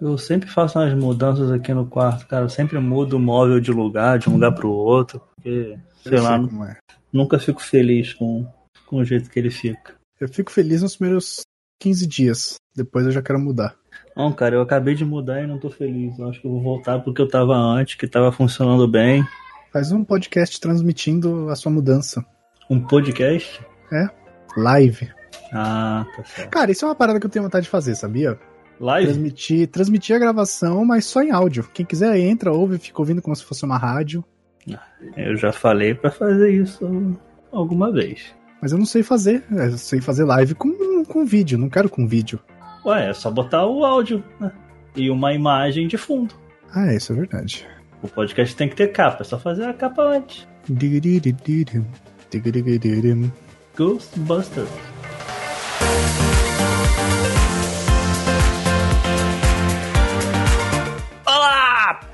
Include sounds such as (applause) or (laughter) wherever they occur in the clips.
Eu sempre faço umas mudanças aqui no quarto, cara. Eu sempre mudo o móvel de lugar, de um lugar pro outro, porque, sei Eu lá, é. nunca fico feliz com, com o jeito que ele fica. Eu fico feliz nos primeiros 15 dias. Depois eu já quero mudar. Não, cara, eu acabei de mudar e não tô feliz. Eu acho que eu vou voltar porque eu tava antes, que tava funcionando bem. Faz um podcast transmitindo a sua mudança. Um podcast? Live. Ah, tá certo. Cara, isso é uma parada que eu tenho vontade de fazer, sabia? Live? Transmitir, transmitir a gravação, mas só em áudio. Quem quiser entra, ouve, fica ouvindo como se fosse uma rádio. Eu já falei pra fazer isso alguma vez. Mas eu não sei fazer. Eu sei fazer live com, com vídeo, não quero com vídeo. Ué, é só botar o áudio né? e uma imagem de fundo. Ah, é, isso é verdade. O podcast tem que ter capa, é só fazer a capa antes. Ghostbusters.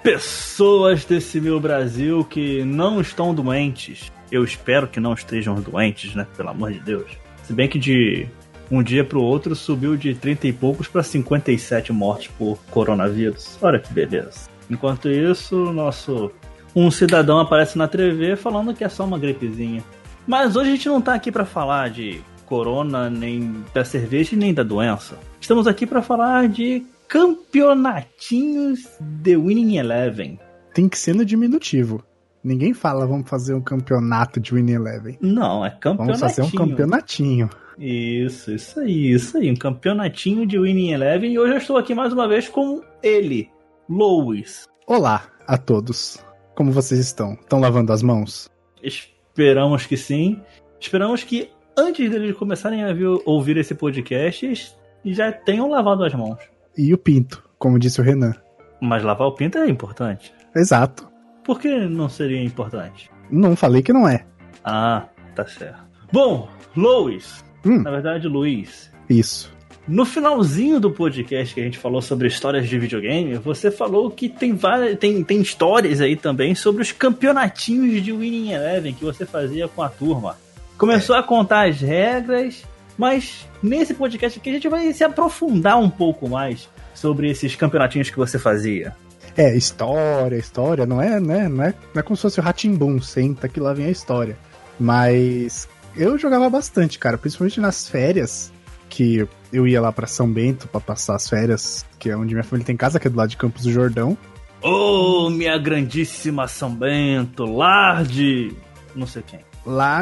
Pessoas desse meu Brasil que não estão doentes. Eu espero que não estejam doentes, né? Pelo amor de Deus. Se bem que de um dia pro outro subiu de 30 e poucos para 57 mortes por coronavírus. Olha que beleza. Enquanto isso, nosso um cidadão aparece na TV falando que é só uma gripezinha. Mas hoje a gente não tá aqui para falar de corona, nem da cerveja, nem da doença. Estamos aqui para falar de campeonatinhos The Winning Eleven. Tem que ser no diminutivo. Ninguém fala, vamos fazer um campeonato de Winning Eleven. Não, é Vamos fazer um campeonatinho. campeonatinho. Isso, isso aí, isso aí. Um campeonatinho de Winning Eleven. E hoje eu estou aqui mais uma vez com ele, Lois. Olá a todos. Como vocês estão? Estão lavando as mãos? Esperamos que sim. Esperamos que antes deles começarem a vir- ouvir esse podcast, já tenham lavado as mãos. E o pinto, como disse o Renan. Mas lavar o pinto é importante. Exato. Por que não seria importante? Não falei que não é. Ah, tá certo. Bom, Lois, Hum, na verdade, Luiz, isso. no finalzinho do podcast que a gente falou sobre histórias de videogame, você falou que tem várias, tem, tem histórias aí também sobre os campeonatinhos de Winning Eleven que você fazia com a turma. Começou a contar as regras, mas nesse podcast aqui a gente vai se aprofundar um pouco mais sobre esses campeonatinhos que você fazia. É, história, história, não é, né? Não é, não é como se fosse o Ratimbum, senta que lá vem a história. Mas eu jogava bastante, cara, principalmente nas férias, que eu ia lá pra São Bento pra passar as férias, que é onde minha família tem casa, que é do lado de Campos do Jordão. Oh, minha grandíssima São Bento, lar de... não sei quem.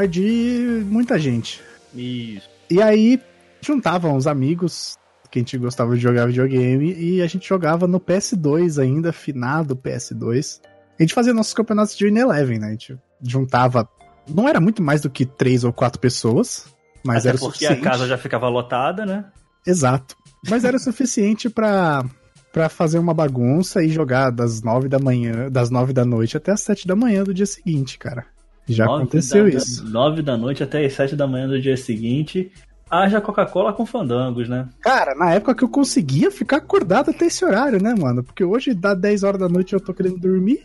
De muita gente. Isso. E aí juntavam os amigos que a gente gostava de jogar videogame e a gente jogava no PS2 ainda, finado PS2. A gente fazia nossos campeonatos de Eleven, né? A gente juntava. Não era muito mais do que três ou quatro pessoas, mas Até era o porque a suficiente. casa já ficava lotada, né? Exato. Mas era o (laughs) suficiente pra, pra fazer uma bagunça e jogar das nove da manhã, das nove da noite até as sete da manhã do dia seguinte, cara. Já Nove aconteceu da- isso. Nove da noite até as sete da manhã do dia seguinte. Haja Coca-Cola com fandangos, né? Cara, na época que eu conseguia ficar acordado até esse horário, né, mano? Porque hoje dá 10 horas da noite e eu tô querendo dormir.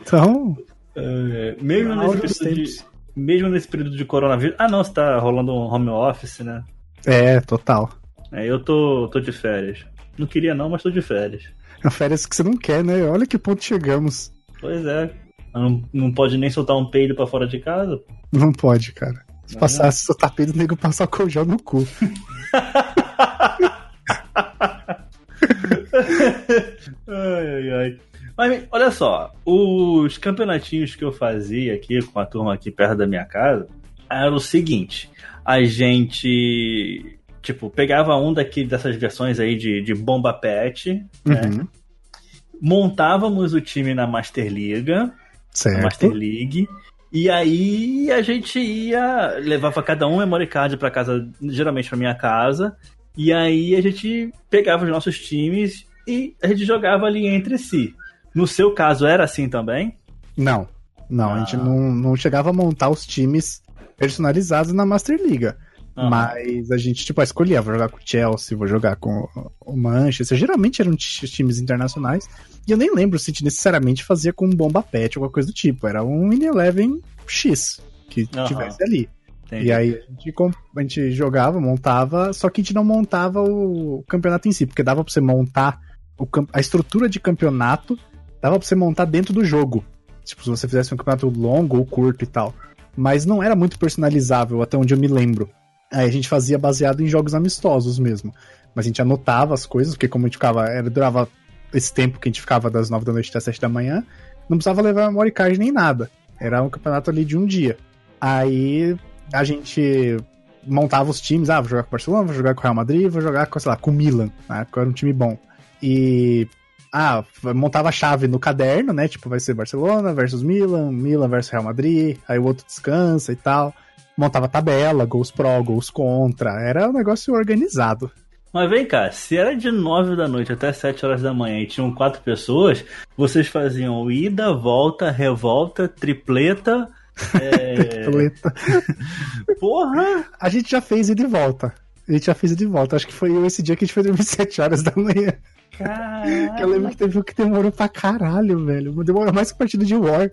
Então, É, mesmo, nesse período de, mesmo nesse período de coronavírus. Ah, não, você tá rolando um home office, né? É, total. É, eu tô, tô de férias. Não queria não, mas tô de férias. É férias que você não quer, né? Olha que ponto chegamos. Pois é. Não, não pode nem soltar um peido pra fora de casa. Não pode, cara. Se se soltar peido, o nego passar o colchão no cu. (laughs) Ai, ai, ai. Mas olha só, os campeonatinhos que eu fazia aqui com a turma aqui perto da minha casa era o seguinte: a gente, tipo, pegava um daqui dessas versões aí de, de bomba pet, né? Uhum. montávamos o time na Master Liga, na Master Certo. League. E aí a gente ia, levava cada um memory card pra casa, geralmente pra minha casa. E aí a gente pegava os nossos times e a gente jogava ali entre si. No seu caso era assim também? Não. Não, a Ah. gente não, não chegava a montar os times personalizados na Master Liga. Aham. Mas a gente, tipo, escolhia, vou jogar com o Chelsea, vou jogar com o Manchester. Geralmente eram ti- times internacionais. E eu nem lembro se a gente necessariamente fazia com bomba pet ou alguma coisa do tipo. Era um In Eleven X que Aham. tivesse ali. Entendi. E aí a gente, a gente jogava, montava, só que a gente não montava o campeonato em si, porque dava pra você montar o, a estrutura de campeonato dava pra você montar dentro do jogo. Tipo, se você fizesse um campeonato longo ou curto e tal. Mas não era muito personalizável, até onde eu me lembro. Aí a gente fazia baseado em jogos amistosos mesmo. Mas a gente anotava as coisas, porque como a gente ficava. Era, durava esse tempo que a gente ficava das 9 da noite até 7 da manhã, não precisava levar memory card nem nada. Era um campeonato ali de um dia. Aí a gente montava os times, ah, vou jogar com o Barcelona, vou jogar com o Real Madrid, vou jogar com, sei lá, com o Milan, na época era um time bom. E ah, montava a chave no caderno, né? Tipo, vai ser Barcelona versus Milan, Milan versus Real Madrid, aí o outro descansa e tal. Montava tabela, gols pró, gols contra. Era um negócio organizado. Mas vem cá, se era de 9 da noite até 7 horas da manhã e tinham quatro pessoas, vocês faziam ida, volta, revolta, tripleta. (laughs) É... tripleta. (laughs) Porra! A gente já fez ida e volta. A gente já fez ida e volta. Acho que foi esse dia que a gente foi dormir (laughs) 7 horas da manhã. Caralho. Eu lembro que teve um que demorou pra caralho, velho. Demorou mais que partida de War.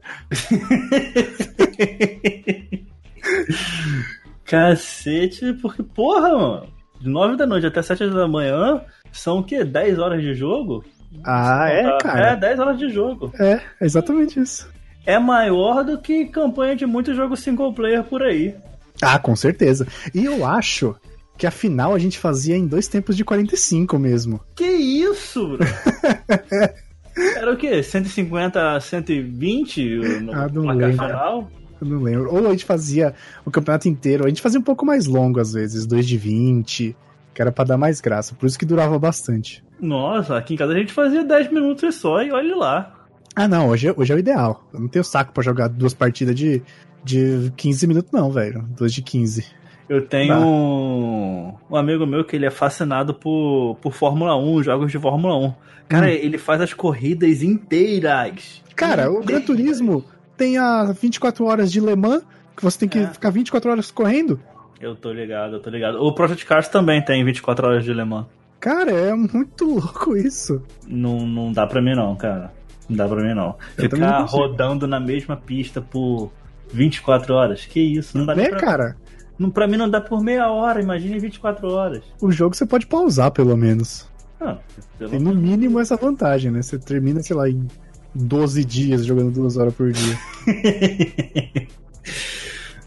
(laughs) Cacete, porque, porra, mano. De 9 da noite até 7 da manhã são o quê? 10 horas de jogo? Ah, é, cara? É, 10 horas de jogo. É, exatamente isso. É maior do que campanha de muitos jogos single player por aí. Ah, com certeza. E eu acho que a final a gente fazia em dois tempos de 45 mesmo. Que isso, bro? (laughs) Era o quê? 150 a 120 no ah, não lembro. final? Eu não lembro. Ou a gente fazia o campeonato inteiro, a gente fazia um pouco mais longo às vezes, 2 de 20, que era pra dar mais graça, por isso que durava bastante. Nossa, aqui em casa a gente fazia 10 minutos só e olha lá. Ah, não, hoje, é, hoje é o ideal. Eu não tenho saco para jogar duas partidas de, de 15 minutos, não, velho. Duas de 15. Eu tenho um, um, amigo meu que ele é fascinado por, por Fórmula 1, jogos de Fórmula 1. Cara, hum. ele faz as corridas inteiras. Cara, o Gran Turismo tem a 24 horas de Le Mans, que você tem que é. ficar 24 horas correndo. Eu tô ligado, eu tô ligado. O Project Cars também tem 24 horas de Le Mans. Cara, é muito louco isso. Não, não dá pra mim não, cara. Não dá pra mim não. Eu Ficar rodando na mesma pista por 24 horas, que isso, não dá é, pra... cara. Não, pra mim não dá por meia hora, imagine 24 horas. O jogo você pode pausar, pelo menos. Ah, pelo Tem no mínimo essa vantagem, né? Você termina, sei lá, em 12 dias jogando duas horas por dia. (laughs)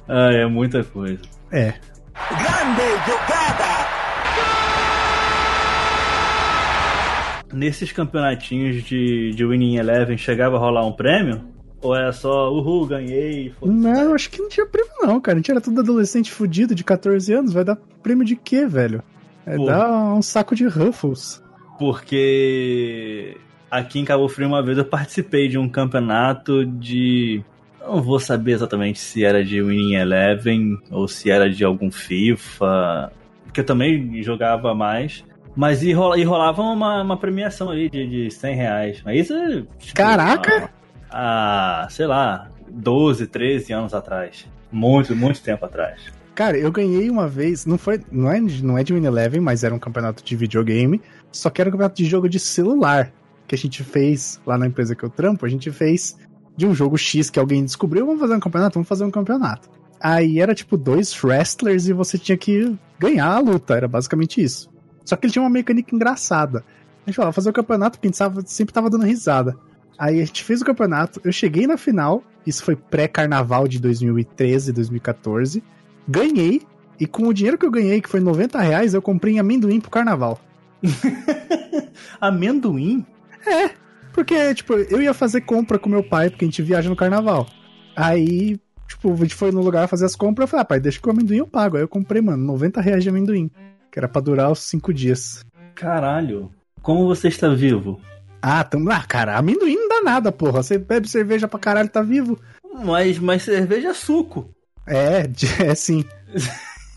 ah, é muita coisa. É. Grande jogada! Nesses campeonatinhos de, de Winning Eleven chegava a rolar um prêmio? Ou era só, uhul, ganhei? Não, acho que não tinha prêmio não, cara. A gente era tudo adolescente fudido de 14 anos. Vai dar prêmio de quê, velho? Vai Pô. dar um saco de Ruffles. Porque aqui em Cabo Frio uma vez eu participei de um campeonato de... Não vou saber exatamente se era de Winning Eleven ou se era de algum FIFA, que eu também jogava mais. Mas e, rolava uma, uma premiação ali de, de 100 reais. Mas isso. Tipo, Caraca! há, sei lá, 12, 13 anos atrás. Muito, muito tempo atrás. Cara, eu ganhei uma vez, não foi, não é, não é de Win Eleven, mas era um campeonato de videogame, só que era um campeonato de jogo de celular que a gente fez lá na empresa que eu trampo, a gente fez de um jogo X que alguém descobriu, vamos fazer um campeonato, vamos fazer um campeonato. Aí era tipo dois wrestlers e você tinha que ganhar a luta, era basicamente isso. Só que ele tinha uma mecânica engraçada. A gente falava, fazer o campeonato, porque a gente sempre tava dando risada. Aí a gente fez o campeonato, eu cheguei na final, isso foi pré-carnaval de 2013, 2014. Ganhei, e com o dinheiro que eu ganhei, que foi 90 reais, eu comprei amendoim pro carnaval. (laughs) amendoim? É, porque, tipo, eu ia fazer compra com meu pai, porque a gente viaja no carnaval. Aí, tipo, a gente foi no lugar fazer as compras, eu falei, ah, pai, deixa que o amendoim eu pago. Aí eu comprei, mano, 90 reais de amendoim, que era pra durar os 5 dias. Caralho, como você está vivo? Ah, tam... ah, cara, amendoim não dá nada, porra. Você bebe cerveja pra caralho, tá vivo. Mas, mas cerveja é suco. É, (laughs) é sim.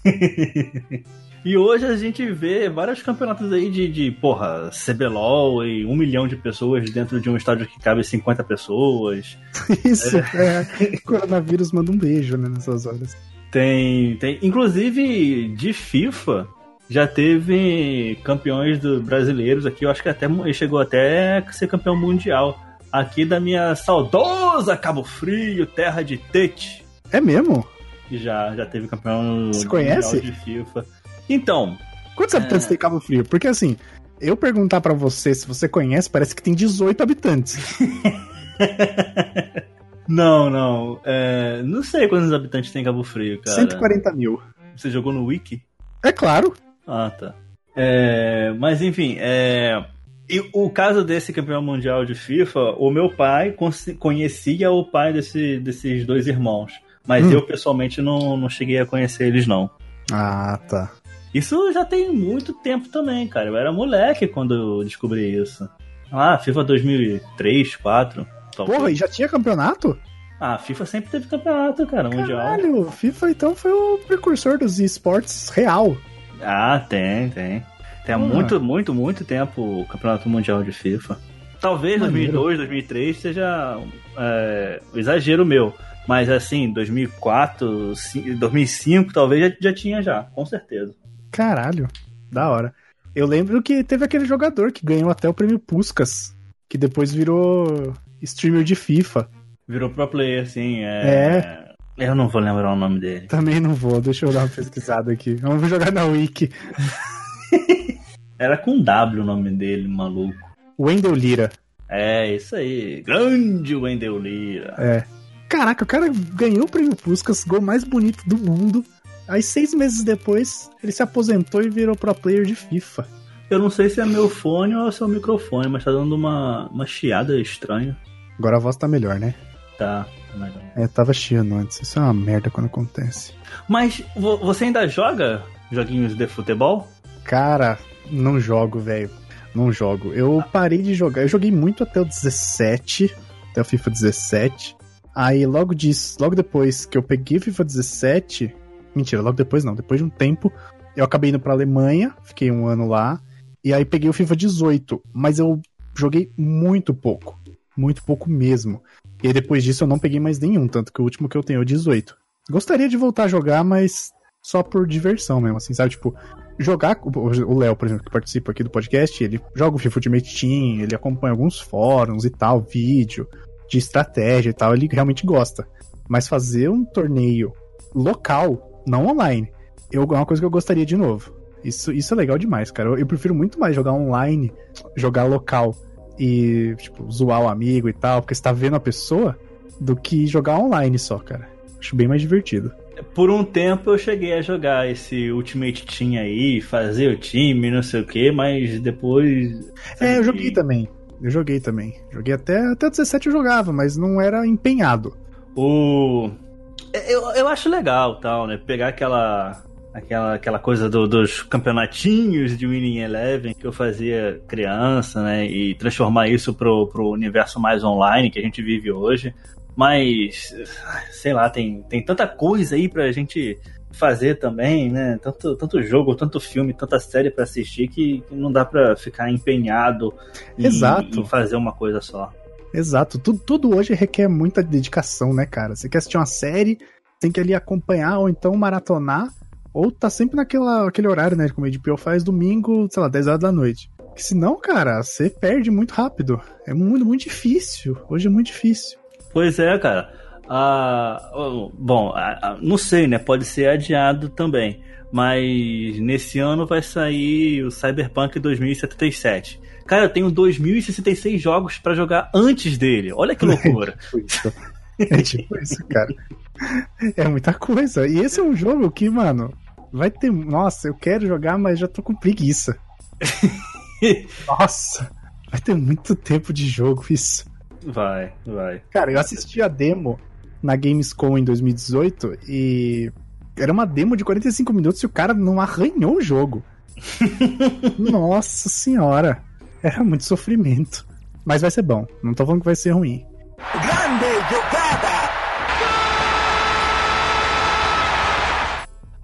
(laughs) e hoje a gente vê vários campeonatos aí de, de, porra, CBLOL e um milhão de pessoas dentro de um estádio que cabe 50 pessoas. (laughs) Isso, é. é. Coronavírus manda um beijo, né, nessas horas. Tem, tem. Inclusive, de FIFA, já teve campeões do brasileiros aqui, eu acho que até chegou até a ser campeão mundial. Aqui da minha saudosa Cabo Frio, terra de Tete. É mesmo? Já, já teve campeão Você conhece? de FIFA. Então. Quantos habitantes é... tem Cabo Frio? Porque assim, eu perguntar para você se você conhece, parece que tem 18 habitantes. (laughs) não, não. É, não sei quantos habitantes tem Cabo Frio, cara. 140 mil. Você jogou no Wiki? É claro. Ah, tá. É, mas enfim, é, e o caso desse campeão mundial de FIFA, o meu pai conhecia o pai desse, desses dois irmãos. Mas hum. eu pessoalmente não, não cheguei a conhecer eles, não. Ah, tá. Isso já tem muito tempo também, cara. Eu era moleque quando eu descobri isso. Ah, FIFA 2003, 2004. Porra, e já tinha campeonato? Ah, FIFA sempre teve campeonato, cara, mundial. Caralho, FIFA então foi o precursor dos esportes real. Ah, tem, tem. Tem há muito, muito, muito tempo o campeonato mundial de FIFA. Talvez Maneiro. 2002, 2003 seja é, um exagero meu. Mas assim, 2004, 2005 talvez já, já tinha já, com certeza. Caralho, da hora. Eu lembro que teve aquele jogador que ganhou até o prêmio Puskas, que depois virou streamer de FIFA. Virou pro player, sim. É... é. Eu não vou lembrar o nome dele. Também não vou, deixa eu dar uma pesquisada aqui. Vamos jogar na Wiki. (laughs) Era com W o nome dele, maluco. Wendell Lira. É, isso aí. Grande Wendell Lira. É. Caraca, o cara ganhou o prêmio Puskas, gol mais bonito do mundo. Aí seis meses depois, ele se aposentou e virou pro player de FIFA. Eu não sei se é meu fone ou se é o microfone, mas tá dando uma, uma chiada estranha. Agora a voz tá melhor, né? Tá, melhor. É, tava chiando antes. Isso é uma merda quando acontece. Mas você ainda joga joguinhos de futebol? Cara, não jogo, velho. Não jogo. Eu parei de jogar. Eu joguei muito até o 17, até o FIFA 17. Aí logo disso, logo depois que eu peguei o FIFA 17, Mentira, logo depois não. Depois de um tempo, eu acabei indo pra Alemanha, fiquei um ano lá, e aí peguei o FIFA 18, mas eu joguei muito pouco. Muito pouco mesmo. E aí depois disso eu não peguei mais nenhum, tanto que o último que eu tenho é o 18. Gostaria de voltar a jogar, mas só por diversão mesmo, assim, sabe? Tipo, jogar. O Léo, por exemplo, que participa aqui do podcast, ele joga o FIFA Ultimate Team, ele acompanha alguns fóruns e tal, vídeo de estratégia e tal, ele realmente gosta. Mas fazer um torneio local não online. Eu, é uma coisa que eu gostaria de novo. Isso, isso é legal demais, cara. Eu, eu, prefiro muito mais jogar online, jogar local e, tipo, zoar o amigo e tal, porque você tá vendo a pessoa, do que jogar online só, cara. Acho bem mais divertido. Por um tempo eu cheguei a jogar esse Ultimate Team aí, fazer o time, não sei o que, mas depois. É, eu joguei também. Eu joguei também. Joguei até, até 17 eu jogava, mas não era empenhado. O. Eu, eu acho legal, tal, né? Pegar aquela aquela, aquela coisa do, dos campeonatinhos de Winning Eleven que eu fazia criança, né? E transformar isso pro, pro universo mais online que a gente vive hoje. Mas, sei lá, tem, tem tanta coisa aí pra gente fazer também, né? Tanto, tanto jogo, tanto filme, tanta série para assistir que, não dá para ficar empenhado em, Exato. em fazer uma coisa só. Exato. Tudo, tudo hoje requer muita dedicação, né, cara? Você quer assistir uma série, tem que ali acompanhar ou então maratonar, ou tá sempre naquela, aquele horário, né? Como a HBO faz domingo, sei lá, 10 horas da noite. Porque senão, cara, você perde muito rápido. É muito, muito difícil. Hoje é muito difícil. Pois é, cara. Ah, bom, não sei, né? Pode ser adiado também. Mas nesse ano vai sair o Cyberpunk 2077. Cara, eu tenho 2066 jogos para jogar antes dele. Olha que (laughs) loucura. É tipo isso, cara. É muita coisa. E esse é um jogo que, mano, vai ter. Nossa, eu quero jogar, mas já tô com preguiça. (laughs) Nossa, vai ter muito tempo de jogo isso. Vai, vai. Cara, eu assisti a demo na Gamescom em 2018 e era uma demo de 45 minutos e o cara não arranhou o jogo. (laughs) Nossa senhora. Era muito sofrimento. Mas vai ser bom. Não tô falando que vai ser ruim. Grande jogada!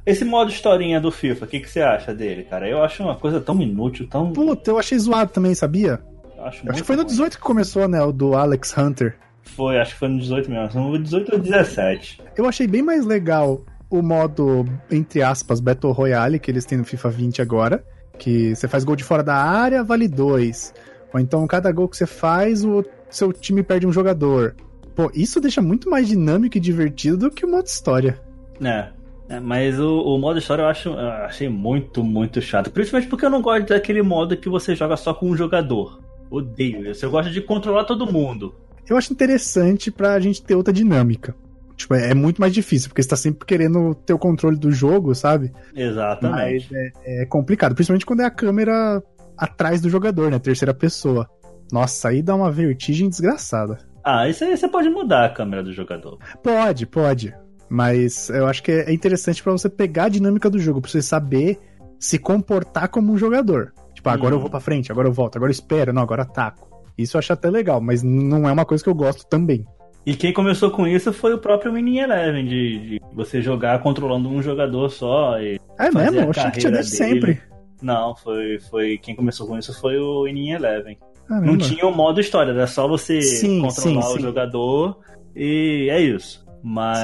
Esse modo historinha do FIFA, o que, que você acha dele, cara? Eu acho uma coisa tão inútil, tão. Puta, eu achei zoado também, sabia? Acho, acho que foi no 18 que começou, né? O do Alex Hunter. Foi, acho que foi no 18 mesmo. No 18 ou 17. Eu achei bem mais legal o modo, entre aspas, Battle Royale que eles têm no FIFA 20 agora. Que você faz gol de fora da área, vale dois. Ou então, cada gol que você faz, o seu time perde um jogador. Pô, isso deixa muito mais dinâmico e divertido do que o modo história. É. É, mas o, o, modo história eu, acho, eu achei muito, muito chato. Principalmente porque eu não gosto daquele modo que você joga só com um jogador. Odeio isso. Eu gosto de controlar todo mundo. Eu acho interessante pra gente ter outra dinâmica. Tipo, é, é muito mais difícil, porque você tá sempre querendo ter o controle do jogo, sabe? Exatamente. Mas é, é complicado, principalmente quando é a câmera atrás do jogador, né? Terceira pessoa. Nossa, aí dá uma vertigem desgraçada. Ah, isso aí você pode mudar a câmera do jogador. Pode, pode. Mas eu acho que é interessante para você pegar a dinâmica do jogo, pra você saber se comportar como um jogador. Tipo, ah, agora hum. eu vou pra frente, agora eu volto, agora eu espero, não, agora ataco. Isso eu acho até legal, mas não é uma coisa que eu gosto também. E quem começou com isso foi o próprio Mini Eleven, de, de você jogar controlando um jogador só. E é mesmo? Eu achei que tinha desde sempre. Não, foi, foi quem começou com isso foi o Mini Eleven. Caramba. Não tinha o um modo história, era só você sim, controlar sim, o sim. jogador e é isso. Mas,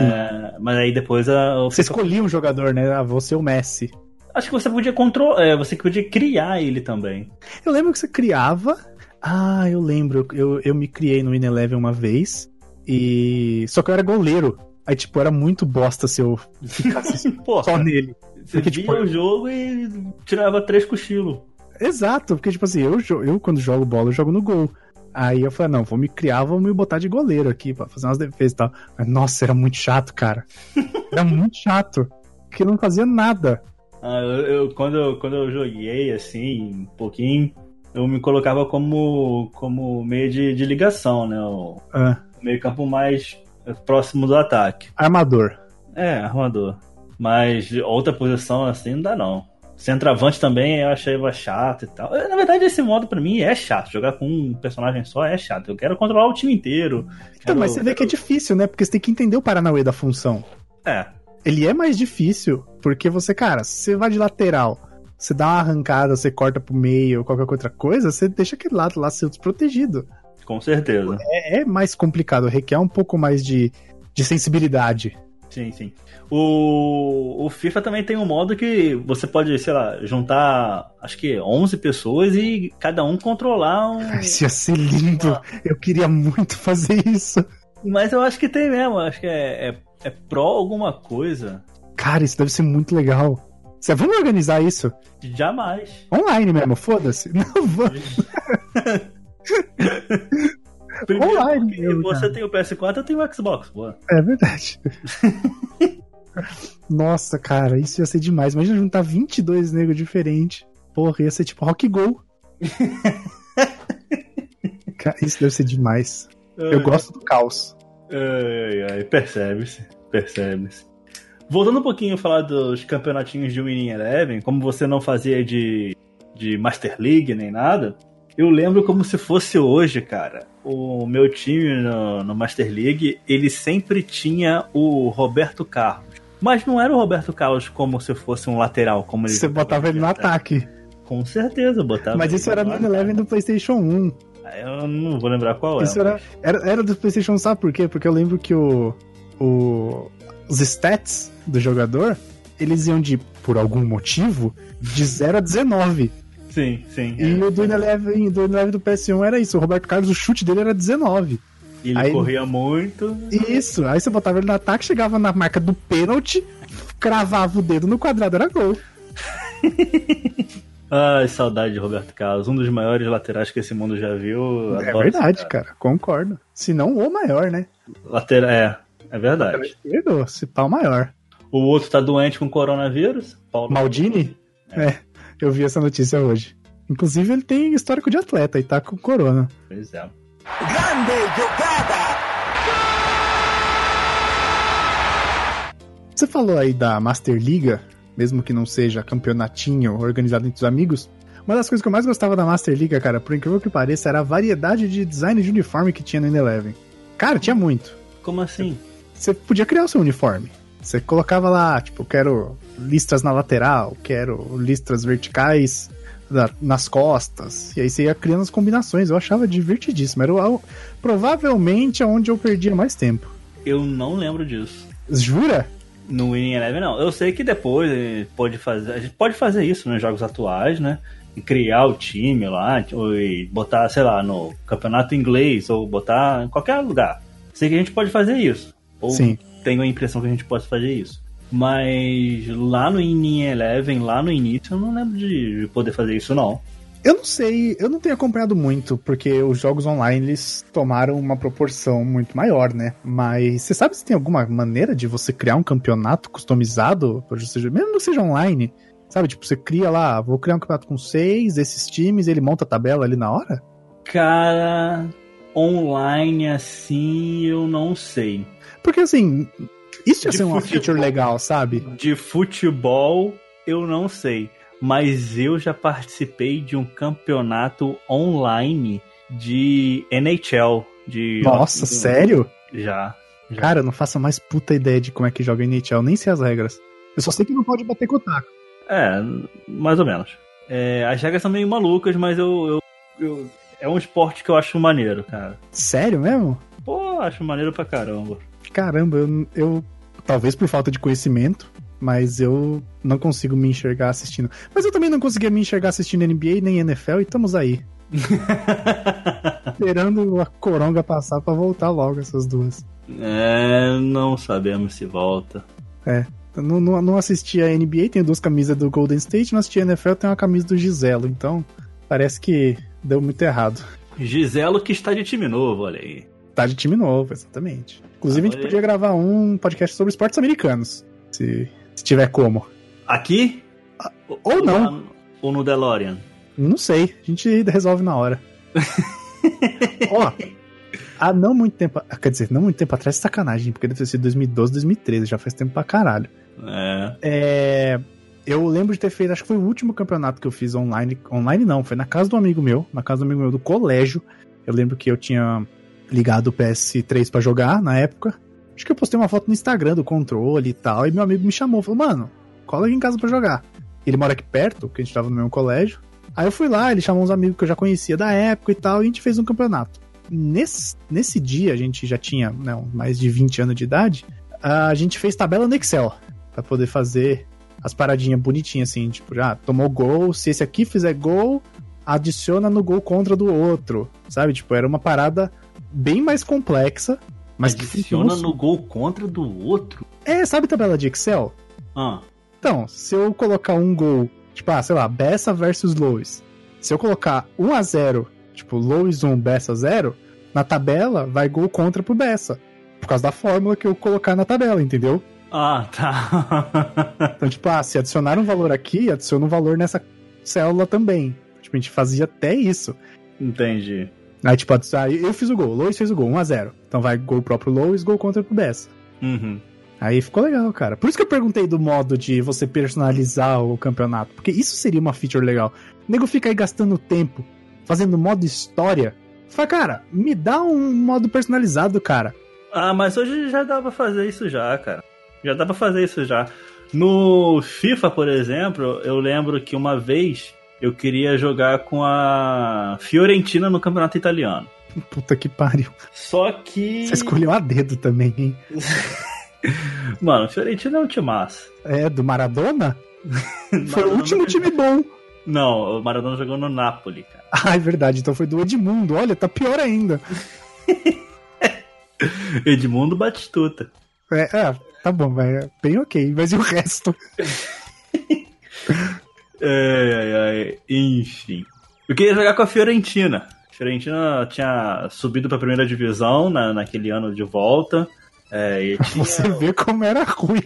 mas aí depois a. Você escolhia um jogador, né? Ah, você o Messi. Acho que você podia controlar. É, você podia criar ele também. Eu lembro que você criava. Ah, eu lembro. Eu, eu me criei no Ineleven uma vez. E. Só que eu era goleiro. Aí, tipo, era muito bosta se eu ficasse (laughs) só nele. Você porque, via tipo, o jogo e tirava três cochilos. Exato, porque, tipo assim, eu, eu quando jogo bola, eu jogo no gol. Aí eu falei, não, vou me criar, vou me botar de goleiro aqui pra fazer umas defesas e tal. Mas, nossa, era muito chato, cara. (laughs) era muito chato. Porque não fazia nada. Ah, eu, eu, quando, eu, quando eu joguei, assim, um pouquinho, eu me colocava como, como meio de, de ligação, né? O, ah meio campo mais próximo do ataque. Armador. É, armador. Mas outra posição assim não dá não. Centroavante também eu achei chato e tal. Na verdade, esse modo para mim é chato. Jogar com um personagem só é chato. Eu quero controlar o time inteiro. Então, quero... mas você vê que é difícil, né? Porque você tem que entender o Paranauê da função. É. Ele é mais difícil, porque você, cara, se você vai de lateral, você dá uma arrancada, você corta pro meio, qualquer outra coisa, você deixa aquele lado lá ser desprotegido. Com certeza. É, é, mais complicado, requer um pouco mais de, de sensibilidade. Sim, sim. O, o FIFA também tem um modo que você pode, sei lá, juntar acho que 11 pessoas e cada um controlar um. (laughs) Isso ia ser lindo! Uma... Eu queria muito fazer isso. Mas eu acho que tem mesmo, acho que é, é, é pró alguma coisa. Cara, isso deve ser muito legal. Você vamos organizar isso? Jamais. Online mesmo, foda-se. (laughs) Não vamos. (laughs) (laughs) Primeiro, Online, mesmo, você cara. tem o PS4, eu tenho o Xbox, boa. É verdade. (laughs) Nossa, cara, isso ia ser demais. Imagina juntar 22 negros diferentes. Porra, ia ser tipo Rock Go. (laughs) cara, isso deve ser demais. Ai, eu gosto do caos. Ai, ai, percebe-se, percebe-se. Voltando um pouquinho a falar dos campeonatinhos de Winning Eleven, como você não fazia de, de Master League nem nada, eu lembro como se fosse hoje, cara. O meu time no, no, Master League, ele sempre tinha o Roberto Carlos. Mas não era o Roberto Carlos como se fosse um lateral, como ele Você botava ele no ataque. Com certeza, botava. Mas isso era no Eleven do PlayStation 1. Eu não vou lembrar qual isso era. Era, era do PlayStation, sabe por quê? Porque eu lembro que o, o os stats do jogador, eles iam de, por algum motivo, de 0 a 19. Sim, sim. E é. o do Eleven, do do PS1 era isso. O Roberto Carlos, o chute dele era 19. Ele aí, corria muito. Isso, aí você botava ele no ataque, chegava na marca do pênalti, cravava o dedo no quadrado, era gol. (laughs) Ai, saudade de Roberto Carlos, um dos maiores laterais que esse mundo já viu. É verdade, cara. cara. concordo. Se não o maior, né? Lateral, é, é verdade. Esquerdo, se pau maior. O outro tá doente com coronavírus. Paulo Maldini? É. é. Eu vi essa notícia hoje. Inclusive, ele tem histórico de atleta e tá com corona. Pois é. Grande jogada! Você falou aí da Master Liga, mesmo que não seja campeonatinho organizado entre os amigos. Uma das coisas que eu mais gostava da Master Liga, cara, por incrível que pareça, era a variedade de design de uniforme que tinha no Eleven. Cara, tinha muito. Como assim? Você podia criar o seu uniforme. Você colocava lá, tipo, quero listras na lateral, quero listras verticais da, nas costas. E aí você ia criando as combinações. Eu achava divertidíssimo. Era o, provavelmente onde eu perdia mais tempo. Eu não lembro disso. Jura? No Winning Eleven, não. Eu sei que depois pode fazer. A gente pode fazer isso nos jogos atuais, né? E criar o time lá, ou botar, sei lá, no campeonato inglês, ou botar em qualquer lugar. Sei que a gente pode fazer isso. Ou Sim tenho a impressão que a gente possa fazer isso. Mas lá no In Eleven, lá no início, eu não lembro de poder fazer isso, não. Eu não sei, eu não tenho acompanhado muito, porque os jogos online eles tomaram uma proporção muito maior, né? Mas você sabe se tem alguma maneira de você criar um campeonato customizado, mesmo que seja online? Sabe, tipo, você cria lá, vou criar um campeonato com seis, esses times, ele monta a tabela ali na hora? Cara, online assim, eu não sei. Porque assim, isso ia de ser uma futebol, feature legal, sabe? De futebol, eu não sei mas eu já participei de um campeonato online de NHL. De Nossa, sério? Já, já. Cara, eu não faço mais puta ideia de como é que joga NHL, nem sei as regras. Eu só sei que não pode bater com o taco. É, mais ou menos. É, as regras são meio malucas, mas eu, eu, eu, É um esporte que eu acho maneiro, cara. Sério mesmo? Pô, acho maneiro pra caramba. Caramba, eu, eu. Talvez por falta de conhecimento, mas eu não consigo me enxergar assistindo. Mas eu também não conseguia me enxergar assistindo NBA nem NFL e estamos aí. (laughs) Esperando a coronga passar para voltar logo essas duas. É, não sabemos se volta. É. Não, não, não assisti a NBA, tenho duas camisas do Golden State, não assisti a NFL, tenho uma camisa do Giselo, então parece que deu muito errado. Giselo que está de time novo, olha aí. De time novo, exatamente. Inclusive, a gente podia gravar um podcast sobre esportes americanos. Se se tiver como. Aqui? Ou, ou não. Na, ou no DeLorean? Não sei. A gente resolve na hora. (laughs) Ó, há não muito tempo. Quer dizer, não muito tempo atrás, sacanagem, porque deve ter sido 2012, 2013, já faz tempo pra caralho. É. é. Eu lembro de ter feito, acho que foi o último campeonato que eu fiz online. Online não, foi na casa do amigo meu, na casa do amigo meu do colégio. Eu lembro que eu tinha ligado o PS3 para jogar na época. Acho que eu postei uma foto no Instagram do controle e tal, e meu amigo me chamou, falou, mano, cola aqui em casa pra jogar. Ele mora aqui perto, que a gente tava no mesmo colégio. Aí eu fui lá, ele chamou uns amigos que eu já conhecia da época e tal, e a gente fez um campeonato. Nesse, nesse dia, a gente já tinha não, mais de 20 anos de idade, a gente fez tabela no Excel, para poder fazer as paradinhas bonitinhas, assim, tipo, já tomou gol, se esse aqui fizer gol, adiciona no gol contra do outro, sabe? Tipo, era uma parada bem mais complexa, mas Adiciona no gol contra do outro? É, sabe tabela de Excel? Ah. Então, se eu colocar um gol, tipo, ah, sei lá, Bessa versus Lois. Se eu colocar 1 a 0 tipo, Lois 1, Bessa 0, na tabela vai gol contra pro Bessa. Por causa da fórmula que eu colocar na tabela, entendeu? Ah, tá. (laughs) então, tipo, ah, se adicionar um valor aqui, adiciona um valor nessa célula também. Tipo, a gente fazia até isso. Entendi. Aí, tipo, aí eu fiz o gol, o Lois fez o gol, 1x0. Então vai gol próprio Lois, gol contra pro Bessa. Uhum. Aí ficou legal, cara. Por isso que eu perguntei do modo de você personalizar o campeonato. Porque isso seria uma feature legal. O nego fica aí gastando tempo fazendo modo história. Fala, cara, me dá um modo personalizado, cara. Ah, mas hoje já dá pra fazer isso já, cara. Já dá pra fazer isso já. No FIFA, por exemplo, eu lembro que uma vez eu queria jogar com a Fiorentina no campeonato italiano. Puta que pariu. Só que. Você escolheu a dedo também, hein? (laughs) Mano, Fiorentina é um time massa. É, do Maradona? (laughs) foi o último time bom. Não, o Maradona jogou no Napoli, cara. (laughs) Ah, é verdade. Então foi do Edmundo. Olha, tá pior ainda. Edmundo Batistuta. É, é, tá bom, vai. Bem ok. Mas e o resto? Ai. Enfim. Eu queria jogar com a Fiorentina. A Fiorentina tinha subido para a primeira divisão na, naquele ano de volta. É, (laughs) tinha... Você vê como era ruim.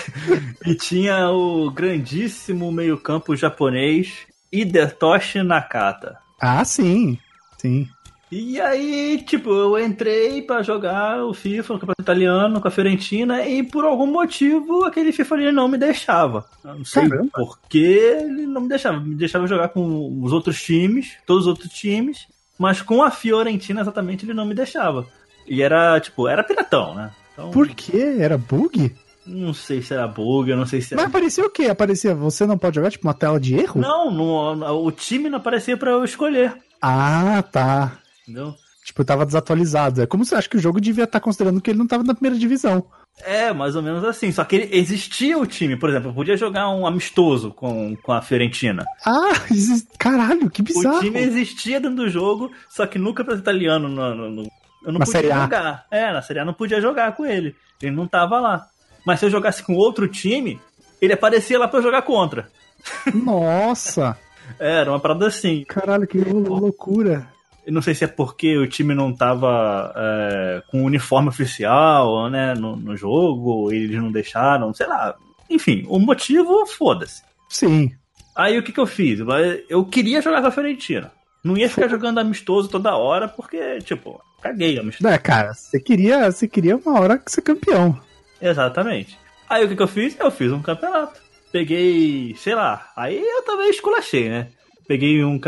(laughs) e tinha o grandíssimo meio-campo japonês Hidetoshi Nakata. Ah, sim. Sim. E aí, tipo, eu entrei para jogar o FIFA no campeonato italiano com a Fiorentina e por algum motivo aquele FIFA ali não me deixava. Eu não sei Caramba. porque ele não me deixava. Me deixava jogar com os outros times, todos os outros times, mas com a Fiorentina exatamente ele não me deixava. E era, tipo, era piratão, né? Então, por quê? Era bug? Não sei se era bug, eu não sei se era... Mas aparecia o quê? Aparecia você não pode jogar, tipo, uma tela de erro? Não, no, o time não aparecia para eu escolher. Ah, tá entendeu? Tipo, tava desatualizado. É como se acha que o jogo devia estar tá considerando que ele não tava na primeira divisão. É, mais ou menos assim. Só que ele, existia o time, por exemplo, eu podia jogar um amistoso com, com a Fiorentina. Ah, (laughs) caralho, que bizarro. O time existia dentro do jogo, só que no campeonato italiano no, no, no, eu não na podia jogar. É, na Série A não podia jogar com ele. Ele não tava lá. Mas se eu jogasse com outro time, ele aparecia lá pra eu jogar contra. (laughs) Nossa! É, era uma parada assim. Caralho, que loucura. Não sei se é porque o time não tava é, com uniforme oficial, né, no, no jogo, eles não deixaram, sei lá. Enfim, o motivo, foda-se. Sim. Aí o que, que eu fiz? Eu queria jogar com a Fiorentina. Não ia ficar jogando amistoso toda hora, porque, tipo, caguei amistoso. É, cara, você queria, você queria uma hora ser campeão. Exatamente. Aí o que, que eu fiz? Eu fiz um campeonato. Peguei, sei lá, aí eu também esculachei, né? Peguei um.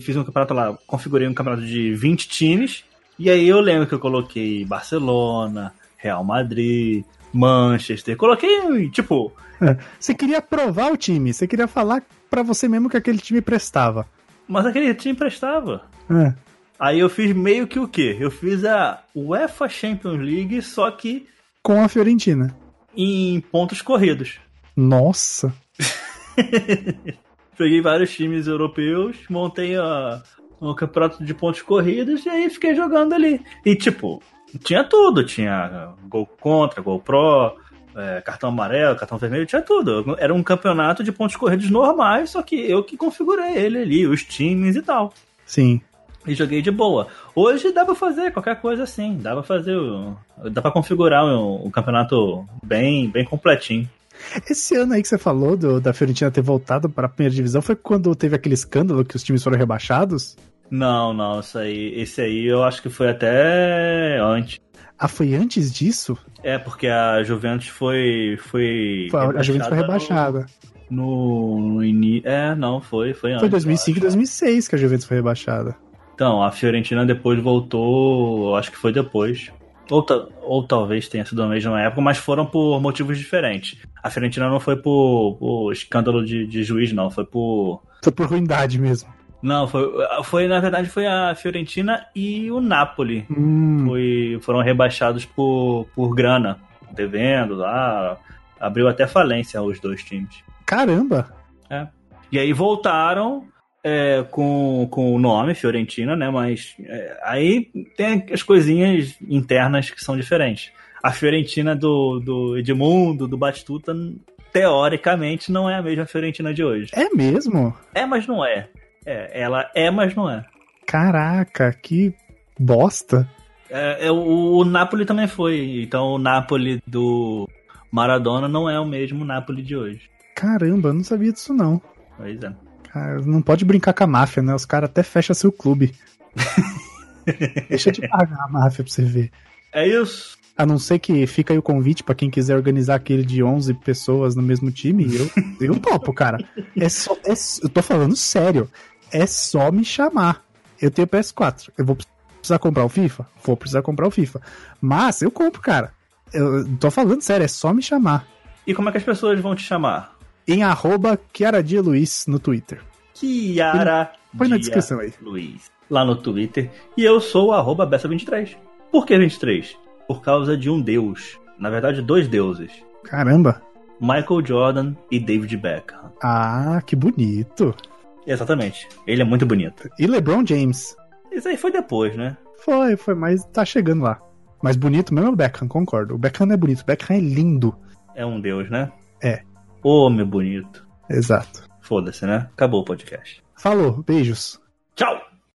Fiz um campeonato lá, configurei um campeonato de 20 times. E aí eu lembro que eu coloquei Barcelona, Real Madrid, Manchester. Coloquei, tipo. É, você queria provar o time, você queria falar para você mesmo que aquele time prestava. Mas aquele time prestava. É. Aí eu fiz meio que o quê? Eu fiz a UEFA Champions League, só que. Com a Fiorentina. Em pontos corridos. Nossa! (laughs) Peguei vários times europeus, montei a, um campeonato de pontos corridos e aí fiquei jogando ali. E tipo, tinha tudo, tinha gol contra, gol pro, é, cartão amarelo, cartão vermelho, tinha tudo. Era um campeonato de pontos corridos normais, só que eu que configurei ele ali, os times e tal. Sim. E joguei de boa. Hoje dá pra fazer qualquer coisa assim, dá pra fazer, dá pra configurar o, o campeonato bem, bem completinho. Esse ano aí que você falou do, da Fiorentina ter voltado para a primeira divisão foi quando teve aquele escândalo que os times foram rebaixados? Não, não, isso aí, esse aí eu acho que foi até antes. Ah, foi antes disso? É, porque a Juventus foi. foi, foi a Juventus foi rebaixada. No, no início. É, não, foi, foi antes. Foi 2005 e 2006 que a Juventus foi rebaixada. Então, a Fiorentina depois voltou, acho que foi depois. Ou, ou talvez tenha sido na mesma época, mas foram por motivos diferentes. A Fiorentina não foi por, por escândalo de, de, juiz, não. Foi por. Foi por ruindade mesmo. Não, foi, foi na verdade foi a Fiorentina e o Napoli. Hum. Foi, foram rebaixados por, por grana, devendo lá. Abriu até falência os dois times. Caramba! É. E aí voltaram é, com, com o nome Fiorentina, né? Mas é, aí tem as coisinhas internas que são diferentes. A Fiorentina do, do Edmundo, do Batistuta, teoricamente não é a mesma Fiorentina de hoje. É mesmo? É, mas não é. É, ela é, mas não é. Caraca, que bosta. É, é, o, o Napoli também foi. Então o Napoli do Maradona não é o mesmo Napoli de hoje. Caramba, eu não sabia disso não. Pois é. Não pode brincar com a máfia, né? Os caras até fecham seu clube. (laughs) Deixa de pagar a máfia pra você ver. É isso. A não ser que fica aí o convite para quem quiser organizar aquele de 11 pessoas no mesmo time, eu, (laughs) eu topo, cara. É só, é, eu tô falando sério. É só me chamar. Eu tenho PS4. Eu vou precisar comprar o FIFA? Vou precisar comprar o FIFA. Mas eu compro, cara. Eu tô falando sério, é só me chamar. E como é que as pessoas vão te chamar? Em arroba Kiara Dia Luiz no Twitter. Kiara Põe na descrição aí. Luiz, lá no Twitter. E eu sou o arroba Bessa23. Por que 23? Por causa de um deus. Na verdade, dois deuses. Caramba. Michael Jordan e David Beckham. Ah, que bonito. Exatamente. Ele é muito bonito. E LeBron James. Isso aí foi depois, né? Foi, foi, mas tá chegando lá. Mas bonito mesmo é o Beckham, concordo. O Beckham é bonito, o Beckham é lindo. É um deus, né? É. Ô, oh, meu bonito. Exato. Foda-se, né? Acabou o podcast. Falou, beijos. Tchau!